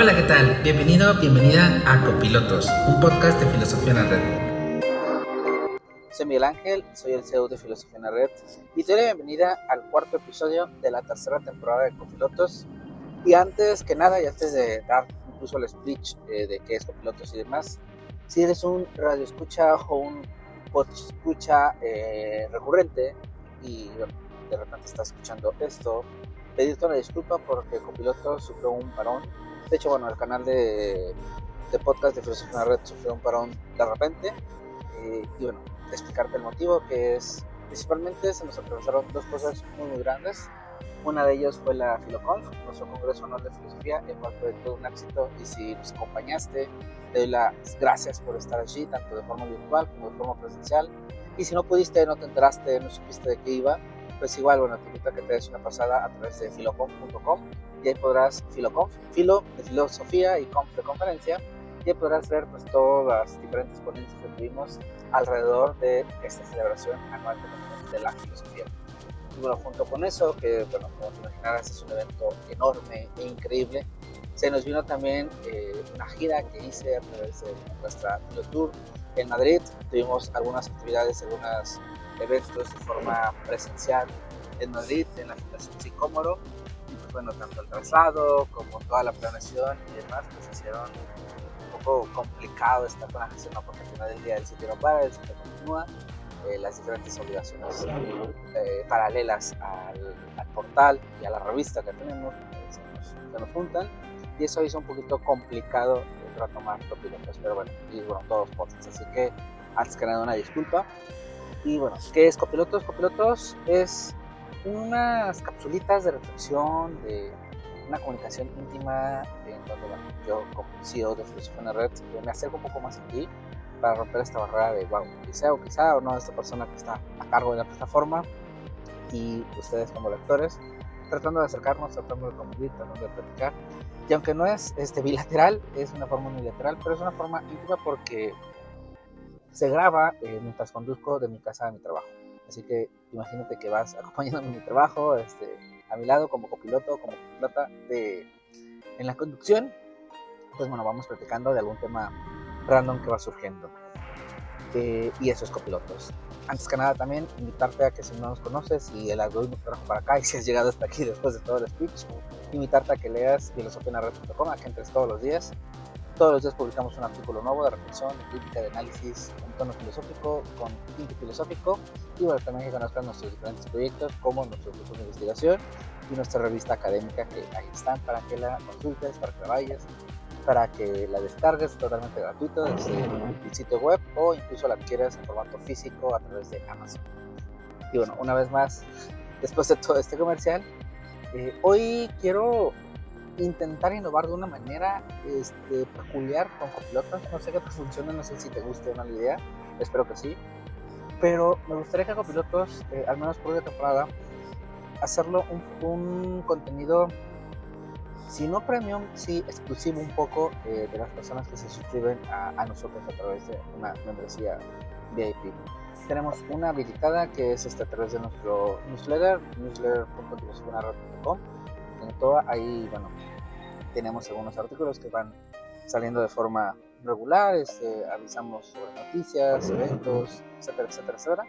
Hola, ¿qué tal? Bienvenido, bienvenida a Copilotos, un podcast de filosofía en la red. Soy Miguel Ángel, soy el CEO de Filosofía en la Red y te doy la bienvenida al cuarto episodio de la tercera temporada de Copilotos. Y antes que nada, y antes de dar incluso el speech eh, de qué es Copilotos y demás, si eres un radio escucha o un podcast escucha eh, recurrente y bueno, de repente estás escuchando esto, pedirte una disculpa porque Copilotos sufrió un parón de hecho, bueno, el canal de, de podcast de Filosofía en la Red sufrió un parón de repente. Eh, y bueno, explicarte el motivo, que es principalmente se nos atravesaron dos cosas muy, muy grandes. Una de ellas fue la Filoconf, nuestro congreso anual de filosofía, el cual fue todo un éxito. Y si nos acompañaste, te doy las gracias por estar allí, tanto de forma virtual como de forma presencial. Y si no pudiste, no te enteraste, no supiste de qué iba, pues igual, bueno, te invito a que te des una pasada a través de filoconf.com y ahí podrás, filoconf, filo de filosofía y conf de conferencia, y ahí podrás ver pues todas las diferentes ponencias que tuvimos alrededor de esta celebración anual de la filosofía. Y bueno, junto con eso, que bueno, como te imaginarás es un evento enorme e increíble, se nos vino también eh, una gira que hice a través de nuestra Tour en Madrid. Tuvimos algunas actividades, algunos eventos de forma presencial en Madrid, en la Fundación Sicómoro. Y pues bueno, tanto el traslado como toda la planeación y demás, pues hicieron un poco complicado estar con la gestión, porque al final del día el sitio no para, el sitio continúa. Eh, las diferentes obligaciones eh, paralelas al, al, portal y a la revista que tenemos eh, se, nos, se, nos, juntan y eso hizo un poquito complicado retomar pilotos pero bueno, y bueno, todos podcasts, así que antes que nada una disculpa y bueno, ¿qué es Copilotos? Copilotos es unas capsulitas de reflexión, de una comunicación íntima, en donde bueno, yo como CEO de Filosofía en la Red me acerco un poco más a ti para romper esta barrera de, wow, quizá o quizá o no esta persona que está a cargo de la plataforma y ustedes como lectores, tratando de acercarnos, tratando de convivir, tratando de platicar. Y aunque no es este, bilateral, es una forma unilateral, pero es una forma íntima porque se graba eh, mientras conduzco de mi casa a mi trabajo. Así que imagínate que vas acompañándome en mi trabajo, este, a mi lado como copiloto, como copilota de, en la conducción. Pues bueno, vamos platicando de algún tema random que va surgiendo. Eh, y eso es copilotos. Antes que nada también invitarte a que si no nos conoces y el algoritmo te trajo para acá y si has llegado hasta aquí después de todo el speech, invitarte a que leas filosofianared.com, a que entres todos los días. Todos los días publicamos un artículo nuevo de reflexión, de crítica, de análisis, con tono filosófico, con tinte filosófico bueno, también que conozcan nuestros diferentes proyectos como nuestros grupos de investigación y nuestra revista académica que ahí están para que la consultes, para que la vayas, para que la descargues totalmente gratuito desde el sitio web o incluso la adquieras en formato físico a través de Amazon. Y bueno, una vez más, después de todo este comercial, eh, hoy quiero intentar innovar de una manera este, peculiar con copilotos. No sé qué te funciona, no sé si te guste o no la idea, espero que sí. Pero me gustaría que copilotos, eh, al menos por una temporada, hacerlo un, un, contenido, si no premium, sí exclusivo un poco eh, de las personas que se suscriben a, a, nosotros a través de una membresía VIP. Tenemos una habilitada que es este, a través de nuestro newsletter, newsletter.com en toda ahí, bueno, tenemos algunos artículos que van saliendo de forma regular, este, avisamos sobre noticias, eventos, etcétera, etcétera, etcétera.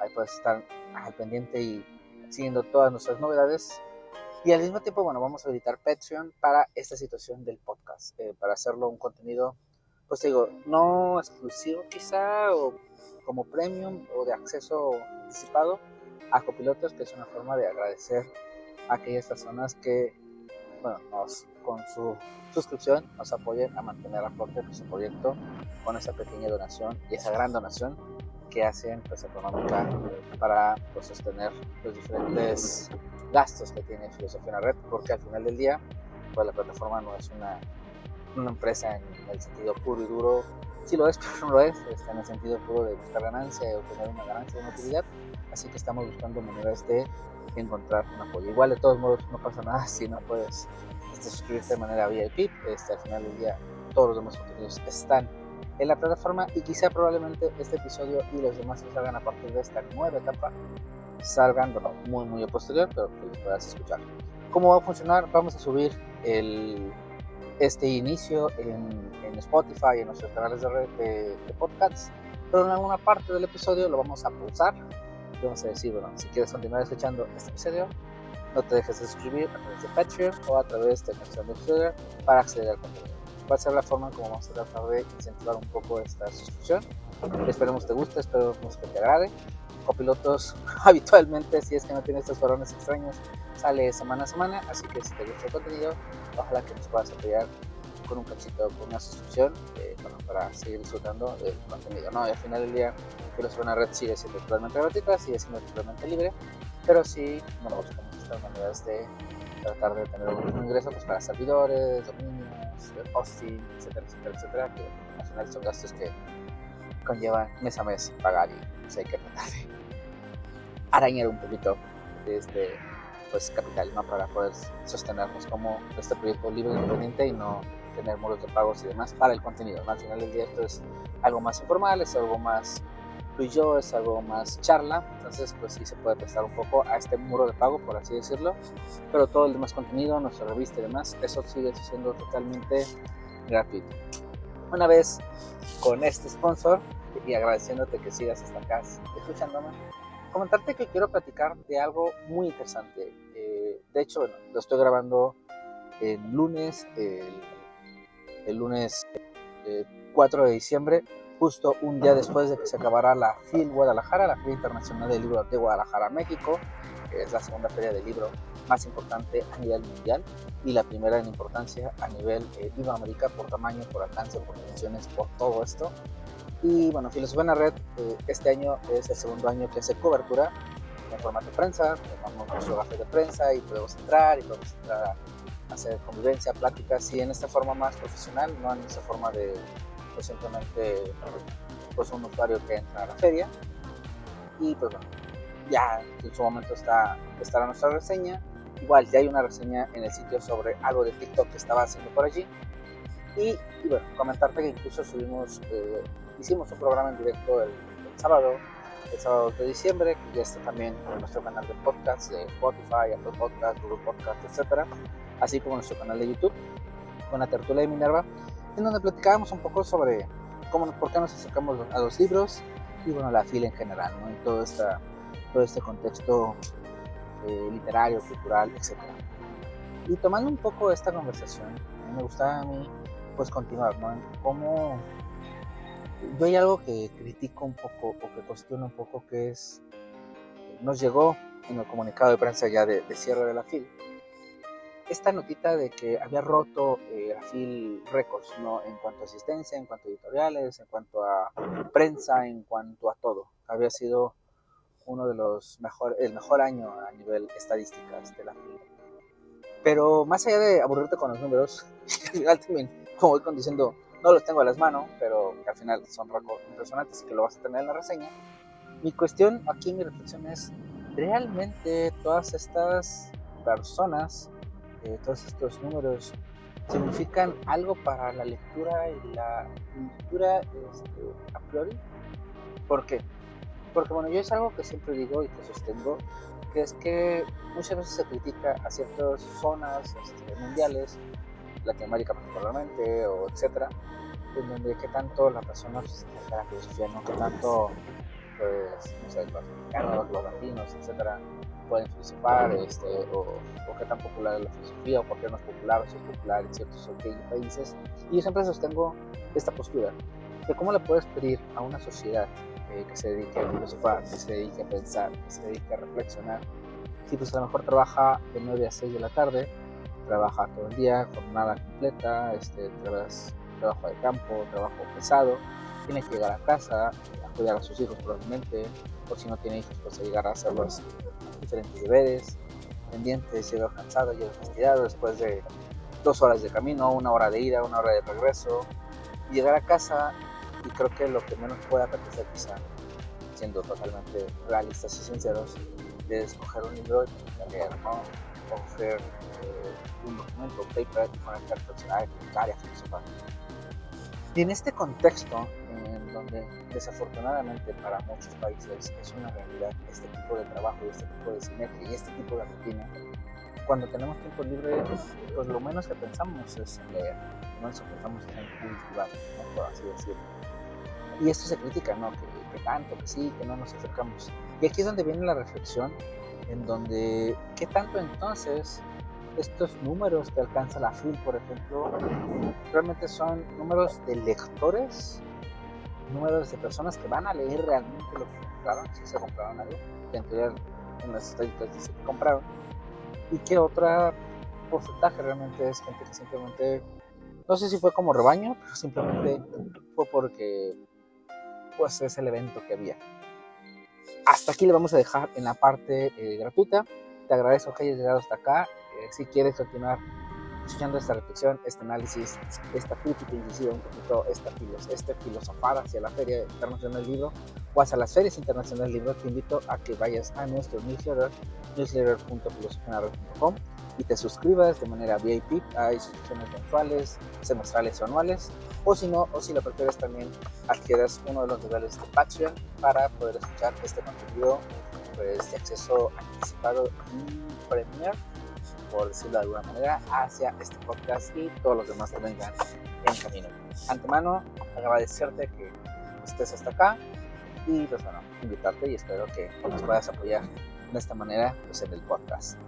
Ahí puedes estar al pendiente y siguiendo todas nuestras novedades. Y al mismo tiempo, bueno, vamos a habilitar Patreon para esta situación del podcast, eh, para hacerlo un contenido, pues digo, no exclusivo quizá, o como premium o de acceso anticipado a copilotos, que es una forma de agradecer a aquellas personas que, con su suscripción nos apoyen a mantener a flote nuestro proyecto con esa pequeña donación y esa gran donación que hacen pues económica para pues, sostener los diferentes gastos que tiene Filosofía en la Red, porque al final del día pues la plataforma no es una, una empresa en el sentido puro y duro, sí lo es, pero no lo es, está en el sentido puro de buscar ganancia, de obtener una ganancia, una utilidad, así que estamos buscando maneras de encontrar un apoyo. Igual de todos modos no pasa nada si no puedes este, suscribirte de manera VIP, este, al final del día todos los demás contenidos están en la plataforma y quizá probablemente este episodio y los demás que salgan a partir de esta nueva etapa salgan, bueno, muy muy a posterior, pero que los puedas escuchar. ¿Cómo va a funcionar? Vamos a subir el, este inicio en, en Spotify, en nuestros canales de red de, de, podcasts, pero en alguna parte del episodio lo vamos a pulsar a decir, bueno, si quieres continuar escuchando este episodio, no te dejes de suscribir a través de Patreon o a través de nuestra newsletter para acceder al contenido. Va a ser la forma como vamos a tratar de incentivar un poco esta suscripción. Esperemos te guste, esperemos que te agrade. Copilotos habitualmente, si es que no tienes estos varones extraños, sale semana a semana, así que si te gusta el contenido, ojalá que nos puedas apoyar con un cachito, con una suscripción, eh, bueno, para seguir disfrutando del contenido. ¿no? Y al final del día, una Red sigue siendo totalmente gratuita, sigue siendo totalmente libre, pero sí, bueno, buscamos estas maneras de tratar de tener un ingreso pues, para servidores, dominios, hosting, etcétera, etcétera, etcétera, que al final son gastos que conllevan mes a mes pagar y pues, hay que tratar de arañar un poquito de este pues, capital para poder sostenernos como este proyecto libre e independiente y no tener muros de pagos y demás para el contenido. Al final del día esto es algo más informal, es algo más tú y yo, es algo más charla, entonces pues sí se puede prestar un poco a este muro de pago, por así decirlo, pero todo el demás contenido, nuestra revista y demás, eso sigue siendo totalmente gratuito. Una vez con este sponsor y agradeciéndote que sigas hasta acá escuchándome, comentarte que quiero platicar de algo muy interesante. Eh, de hecho, bueno, lo estoy grabando el lunes, el, el lunes 4 eh, de diciembre, justo un día después de que se acabara la FIL Guadalajara, la Feria Internacional del Libro de Guadalajara, México, que es la segunda feria de libro más importante a nivel mundial y la primera en importancia a nivel eh, Iberoamérica por tamaño, por alcance, por dimensiones, por todo esto. Y bueno, Filosofía en la Red eh, este año es el segundo año que hace cobertura en formato de prensa, tenemos nuestro café de prensa y podemos entrar y podemos entrar a hacer convivencia, pláticas y en esta forma más profesional, no en esa forma de pues simplemente pues un usuario que entra a la feria y pues bueno, ya en su momento está, estará nuestra reseña. Igual ya hay una reseña en el sitio sobre algo de TikTok que estaba haciendo por allí. Y, bueno, comentarte que incluso subimos, eh, hicimos un programa en directo el, sábado, el sábado de diciembre, que ya está también en nuestro canal de podcast de Spotify, Apple Podcast, Google Podcast, etcétera, así como en nuestro canal de YouTube, con la tertulia de Minerva, en donde platicábamos un poco sobre cómo, por qué nos acercamos a los libros y bueno, la fila en general, ¿no? Y todo, esta, todo este contexto eh, literario, cultural, etc. Y tomando un poco esta conversación, me gustaba a mí pues continuar, ¿no? cómo yo hay algo que critico un poco o que cuestiono un poco que es, nos llegó en el comunicado de prensa ya de, de cierre de la FIL, esta notita de que había roto eh, la FIL Records, ¿no? En cuanto a asistencia, en cuanto a editoriales, en cuanto a prensa, en cuanto a todo. Había sido uno de los mejor, el mejor año a nivel estadísticas de la FIL. Pero más allá de aburrirte con los números, al final también, como voy conduciendo, no los tengo a las manos, pero que al final son impresionantes y que lo vas a tener en la reseña. Mi cuestión aquí, mi reflexión es, ¿realmente todas estas personas todos estos números significan algo para la lectura y la lectura este, a priori. ¿Por qué? Porque bueno, yo es algo que siempre digo y que sostengo, que es que muchas veces se critica a ciertas zonas este, mundiales, Latinoamérica particularmente, o etcétera, en donde que tanto la persona pues, se la filosofía, ¿no? que tanto pues, no sé, los mexicanos, los latinos, etcétera, pueden filosofar, este, o, o, qué tan popular es la filosofía, o por qué no es popular, o si es popular en ciertos países. Y yo siempre sostengo esta postura de cómo le puedes pedir a una sociedad eh, que se dedique a filosofar, que se dedique a pensar, que se dedique a reflexionar, si pues a lo mejor trabaja de 9 a 6 de la tarde, trabaja todo el día, jornada completa, este, trabajo de campo, trabajo pesado, tiene que llegar a casa, a cuidar a sus hijos probablemente, o si no tiene hijos, pues a llegar a hacer los diferentes deberes, pendientes, llega cansado, llega fastidiado después de dos horas de camino, una hora de ida, una hora de regreso, y llegar a casa y creo que lo que menos puede apetecer quizá, siendo totalmente realistas y sinceros, es coger un libro y leer, ¿no? coger eh, un documento, un paper, y ponerte a reflexionar, a criticar y. Y en este contexto, donde desafortunadamente para muchos países es una realidad este tipo de trabajo y este tipo de sinergia y este tipo de rutina, cuando tenemos tiempo libre, pues lo menos que pensamos es en leer, lo menos que pensamos es en cultivar, ¿no? por así decirlo. Y esto se critica, ¿no? Que, que tanto, que sí, que no nos acercamos. Y aquí es donde viene la reflexión, en donde, ¿qué tanto entonces estos números que alcanza la FIL, por ejemplo, realmente son números de lectores, números de personas que van a leer realmente lo que compraron, si se compraron algo, que teoría en las estadísticas dice que compraron, y qué otra porcentaje realmente es gente que simplemente, no sé si fue como rebaño, pero simplemente fue porque pues es el evento que había. Hasta aquí le vamos a dejar en la parte eh, gratuita. Te agradezco que hayas llegado hasta acá si quieres continuar escuchando esta reflexión, este análisis, esta crítica incisiva, un poquito esta, este filosofar hacia la Feria Internacional del Libro o hacia las ferias internacionales del libro, te invito a que vayas a nuestro newsletter, newsletter.filosofianared.com y te suscribas de manera VIP. Hay suscripciones mensuales, semestrales o anuales. O si no, o si lo prefieres también adquieras uno de los niveles de Patreon para poder escuchar este contenido pues, de acceso anticipado y premier por decirlo de alguna manera, hacia este podcast y todos los demás que vengan en camino. Antemano, agradecerte que estés hasta acá y pues bueno, invitarte y espero que nos puedas apoyar de esta manera pues, en el podcast.